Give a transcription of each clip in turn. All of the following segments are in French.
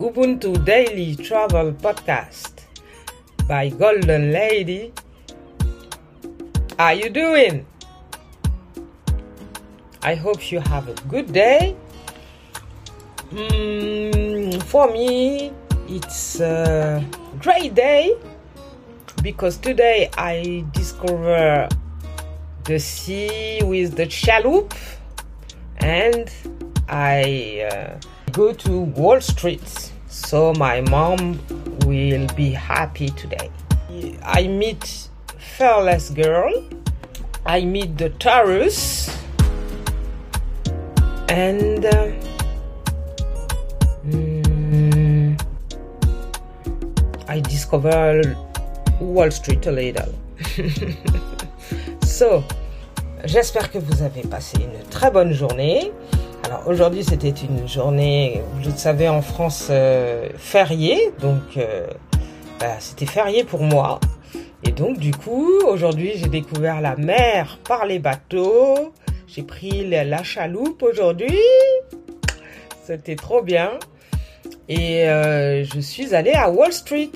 Ubuntu Daily Travel Podcast by Golden Lady. How are you doing? I hope you have a good day. Mm, for me, it's a great day because today I discover the sea with the chaloupe and I uh, go to Wall Street. So my mom will be happy today. I meet Fearless Girl. I meet the Taurus. And uh, mm, I discover Wall Street a little. so, j'espère que vous avez passé une très bonne journée. Aujourd'hui c'était une journée, vous le savez en France, euh, fériée, donc euh, bah, c'était férié pour moi. Et donc du coup aujourd'hui j'ai découvert la mer par les bateaux, j'ai pris la, chaloupe aujourd'hui, c'était trop bien. Et euh, je suis allée à Wall Street.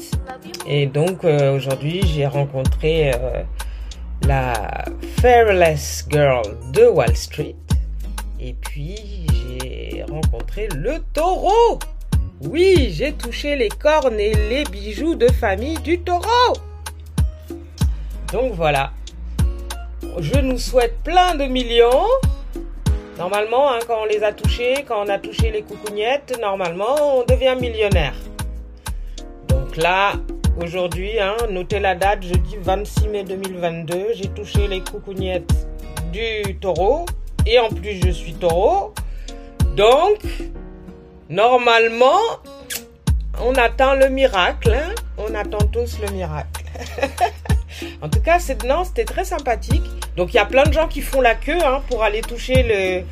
Et donc aujourd'hui j'ai rencontré la Fearless Girl de Wall Street. Et puis, j'ai rencontré le taureau. Oui, j'ai touché les cornes et les bijoux de famille du taureau. Donc voilà. Je nous souhaite plein de millions. Normalement, hein, quand on les a touchés, quand on a touché les coucougnettes, normalement, on devient millionnaire. Donc là, aujourd'hui, hein, notez la date, jeudi 26 mai 2022, j'ai touché les coucougnettes du taureau et en plus je suis taureau. Donc, normalement, on attend le miracle. Hein. on attend tous le miracle. en tout cas, c'était très sympathique. Donc, il y a plein de gens qui font la queue hein, pour aller toucher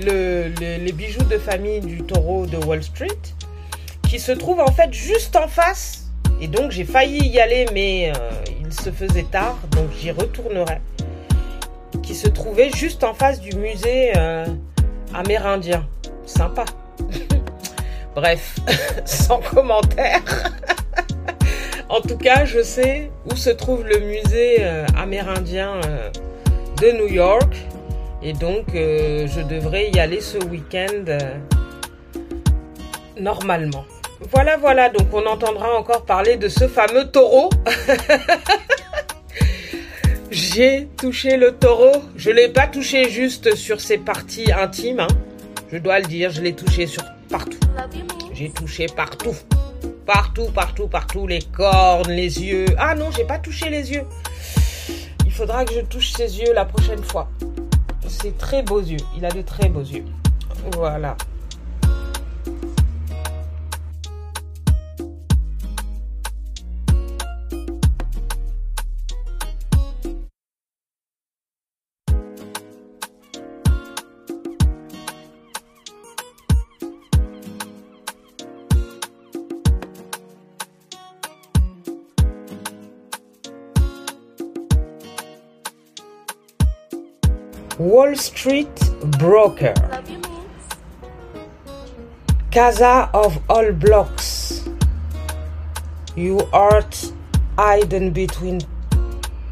le, les bijoux de famille du taureau de Wall Street, qui se trouve en fait juste en face. Et donc, j'ai failli y aller, mais euh, il se faisait tard, donc j'y retournerai qui se trouvait juste en face du musée euh, amérindien. Sympa. Bref, sans commentaire. en tout cas, je sais où se trouve le musée euh, amérindien euh, de New York. Et donc, je devrais y aller ce week-end normalement. Voilà, voilà, donc on entendra encore parler de ce fameux taureau. J'ai touché le taureau. Je l'ai pas touché juste sur ses parties intimes. Hein. Je dois le dire, je l'ai touché sur partout. J'ai touché partout. Partout, partout, partout. Les cornes, les yeux. Ah non, j'ai pas touché les yeux. Il faudra que je touche ses yeux la prochaine fois. C'est très beaux yeux. Il a de très beaux yeux. Voilà. Wall Street Broker. Casa of all blocks. You art hidden between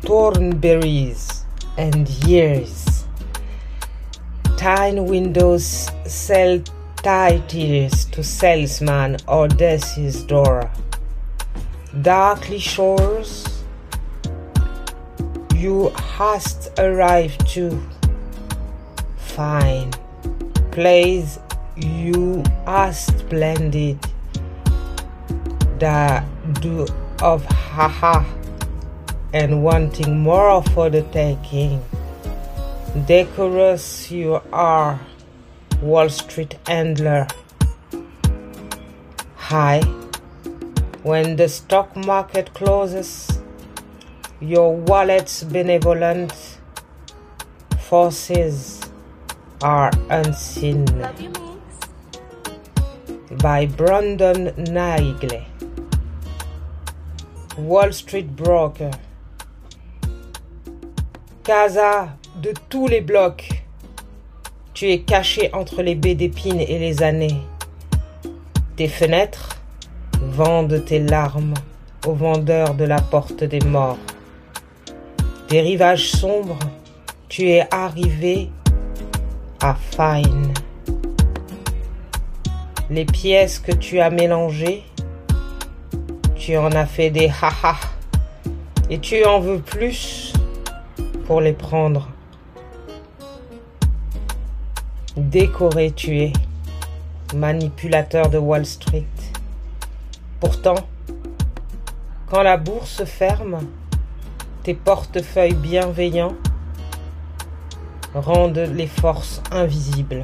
thornberries and years. Tiny windows sell titles to salesman audacious door. Darkly shores you hast arrived to fine. Plays you are splendid. The do of haha and wanting more for the taking. Decorous you are, Wall Street handler. High. When the stock market closes, your wallet's benevolent forces are Unseen by Brandon Naigle, Wall Street Broker. Casa de tous les blocs, tu es caché entre les baies d'épines et les années. Tes fenêtres Vende tes larmes au vendeur de la porte des morts. Des rivages sombres, tu es arrivé à Fine. Les pièces que tu as mélangées, tu en as fait des haha. Et tu en veux plus pour les prendre. Décoré tu es, manipulateur de Wall Street. Pourtant, quand la bourse ferme, tes portefeuilles bienveillants rendent les forces invisibles.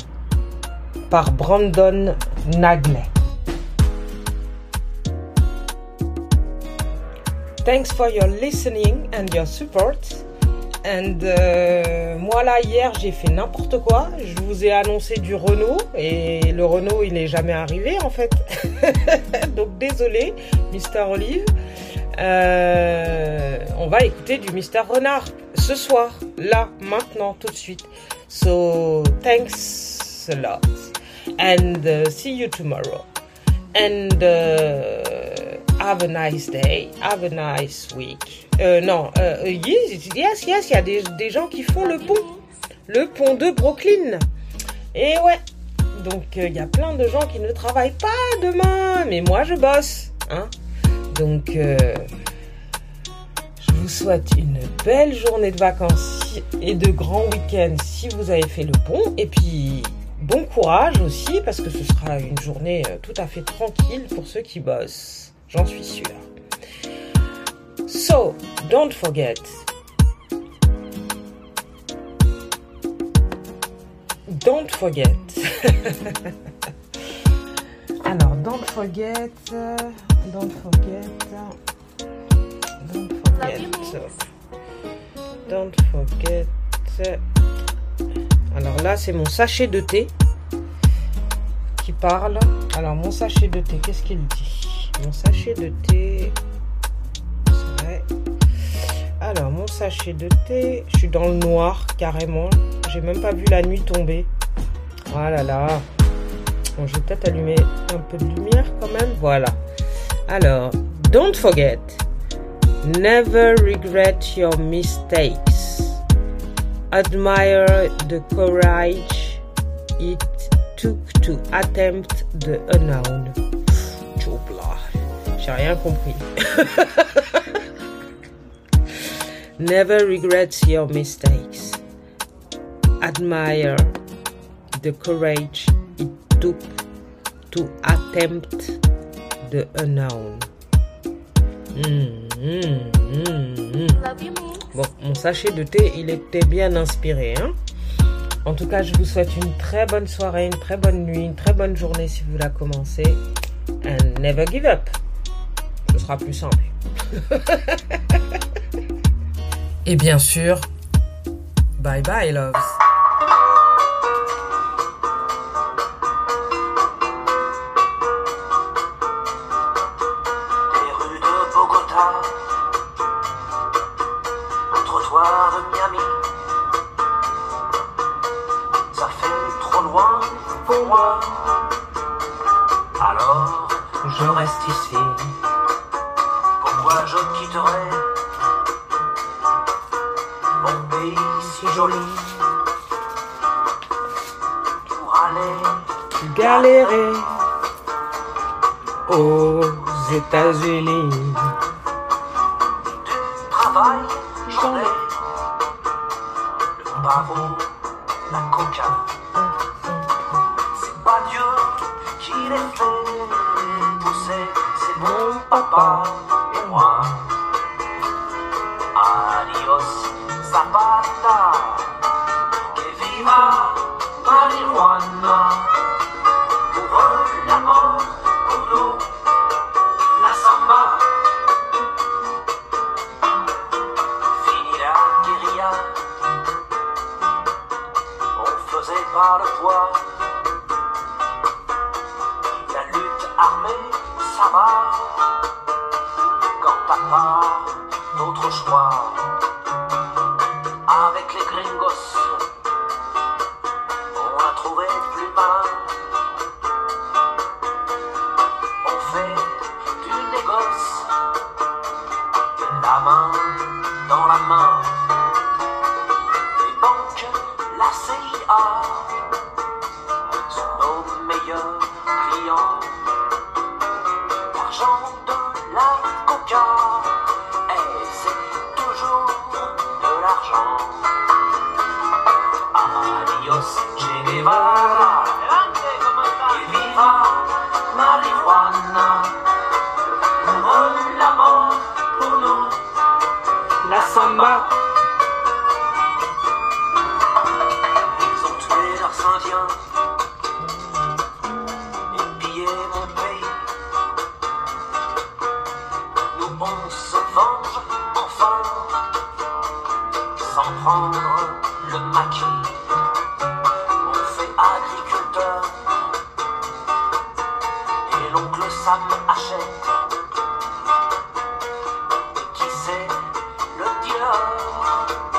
Par Brandon Nagley. Thanks for your listening and your support. And euh, moi là hier j'ai fait n'importe quoi. Je vous ai annoncé du Renault et le Renault il n'est jamais arrivé en fait. Donc désolé, Mister Olive. Euh, on va écouter du Mister Renard ce soir, là, maintenant, tout de suite. So thanks a lot and uh, see you tomorrow. And uh, have a nice day, have a nice week. Euh, non, euh, yes, yes, yes, il y a des, des gens qui font le pont, le pont de Brooklyn. Et ouais, donc il y a plein de gens qui ne travaillent pas demain, mais moi je bosse, hein. Donc euh, je vous souhaite une belle journée de vacances et de grands week-ends si vous avez fait le pont. Et puis bon courage aussi parce que ce sera une journée tout à fait tranquille pour ceux qui bossent. J'en suis sûre. So, don't forget. Don't forget. Alors, don't forget. Don't forget. Don't forget. Don't forget. Alors là, c'est mon sachet de thé qui parle. Alors, mon sachet de thé, qu'est-ce qu'il dit? Mon sachet de thé. Alors, mon sachet de thé, je suis dans le noir carrément. J'ai même pas vu la nuit tomber. Voilà là. Bon, je vais peut-être allumer un peu de lumière quand même. Voilà. Alors, don't forget. Never regret your mistakes. Admire the courage it took to attempt the unknown. J'ai rien compris. Never regret your mistakes. Admire the courage it took to attempt the unknown. Mm, mm, mm, bon, mon sachet de thé, il était bien inspiré. Hein en tout cas, je vous souhaite une très bonne soirée, une très bonne nuit, une très bonne journée si vous la commencez. And never give up. Et bien sûr, bye bye loves. Les rues de Bogota, au trottoir de Miami, ça fait trop loin pour moi. Alors, Je reste ici. Je quitterais mon pays si joli pour aller Galérer aux États-Unis. travail, j'en ai le pavot, la coca. C'est pas Dieu qui les fait pousser, c'est mon papa faisait pas le samba. ils ont tué leurs Indiens et pillé mon pays. Nous on se venge enfin sans prendre Thank you.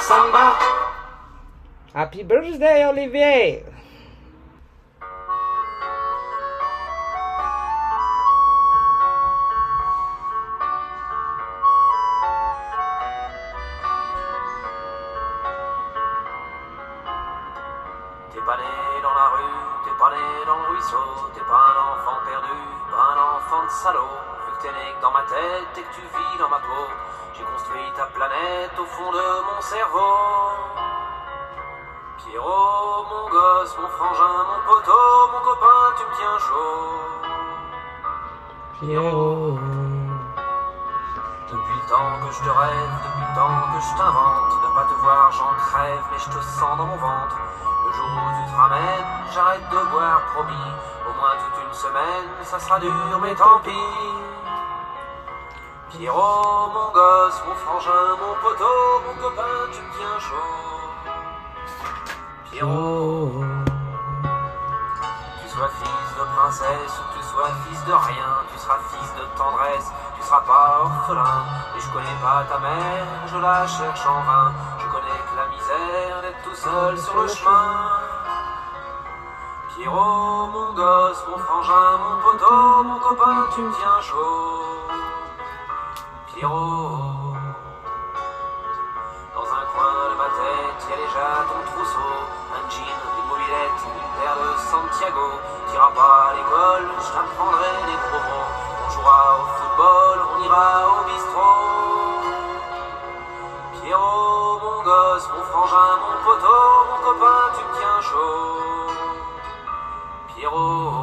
Samba. Happy birthday, Olivier. T'es pas né dans la rue, t'es pas né dans le ruisseau, t'es pas un enfant perdu, pas un enfant de salaud. Vu que t'es né que dans ma tête et que tu vis dans ma peau, j'ai construit ta planète au fond de mon cerveau. Pierrot, mon gosse, mon frangin, mon poteau, mon copain, tu me tiens chaud. Pierrot. Depuis le temps que je te rêve, depuis le temps que je t'invente, de pas te voir j'en crève, mais je te sens dans mon ventre. Le jour où tu te ramènes, j'arrête de boire, promis. Au moins toute une semaine, ça sera dur, mais tant pis. Pierrot, mon gosse, mon frangin, mon poteau, mon copain, tu me tiens chaud. Pierrot, tu sois fils de princesse ou tu sois fils de rien, tu seras fils de tendresse, tu seras pas orphelin. Et je connais pas ta mère, je la cherche en vain. Je connais que la misère d'être tout seul sur le chemin. Pierrot, mon gosse, mon frangin, mon poteau, mon copain, tu me tiens chaud. Pierrot, dans un coin de ma tête, y a déjà ton trousseau, un jean, une mobilette, une paire de Santiago. T'iras pas à l'école, je t'apprendrai des gros mots. On jouera au football, on ira au bistrot. Pierrot, mon gosse, mon frangin, mon poteau, mon copain, tu me tiens chaud. Pierrot,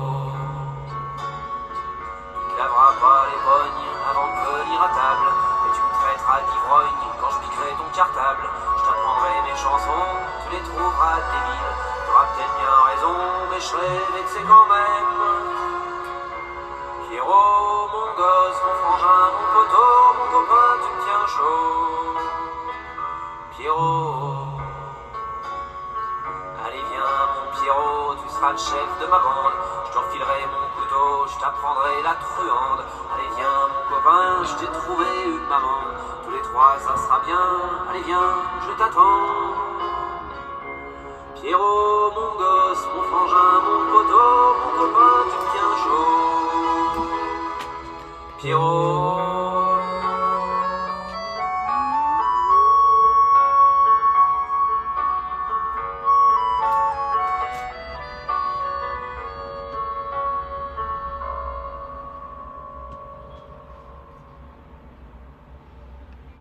Et tu me traiteras d'ivrogne quand je piquerai ton cartable. Je t'apprendrai mes chansons, tu les trouveras débiles. T'auras peut-être bien raison, mais je serai vexé quand même. Pierrot, mon gosse, mon frangin, mon poteau, mon copain, tu me tiens chaud. Pierrot. Allez viens mon Pierrot, tu seras le chef de ma bande, je t'enfilerai mon je t'apprendrai la truande. Allez viens mon copain, je t'ai trouvé une maman. Tous les trois ça sera bien. Allez viens, je t'attends. Pierrot, mon gosse, mon frangin, mon poteau, mon copain, tu me tiens chaud. Pierrot.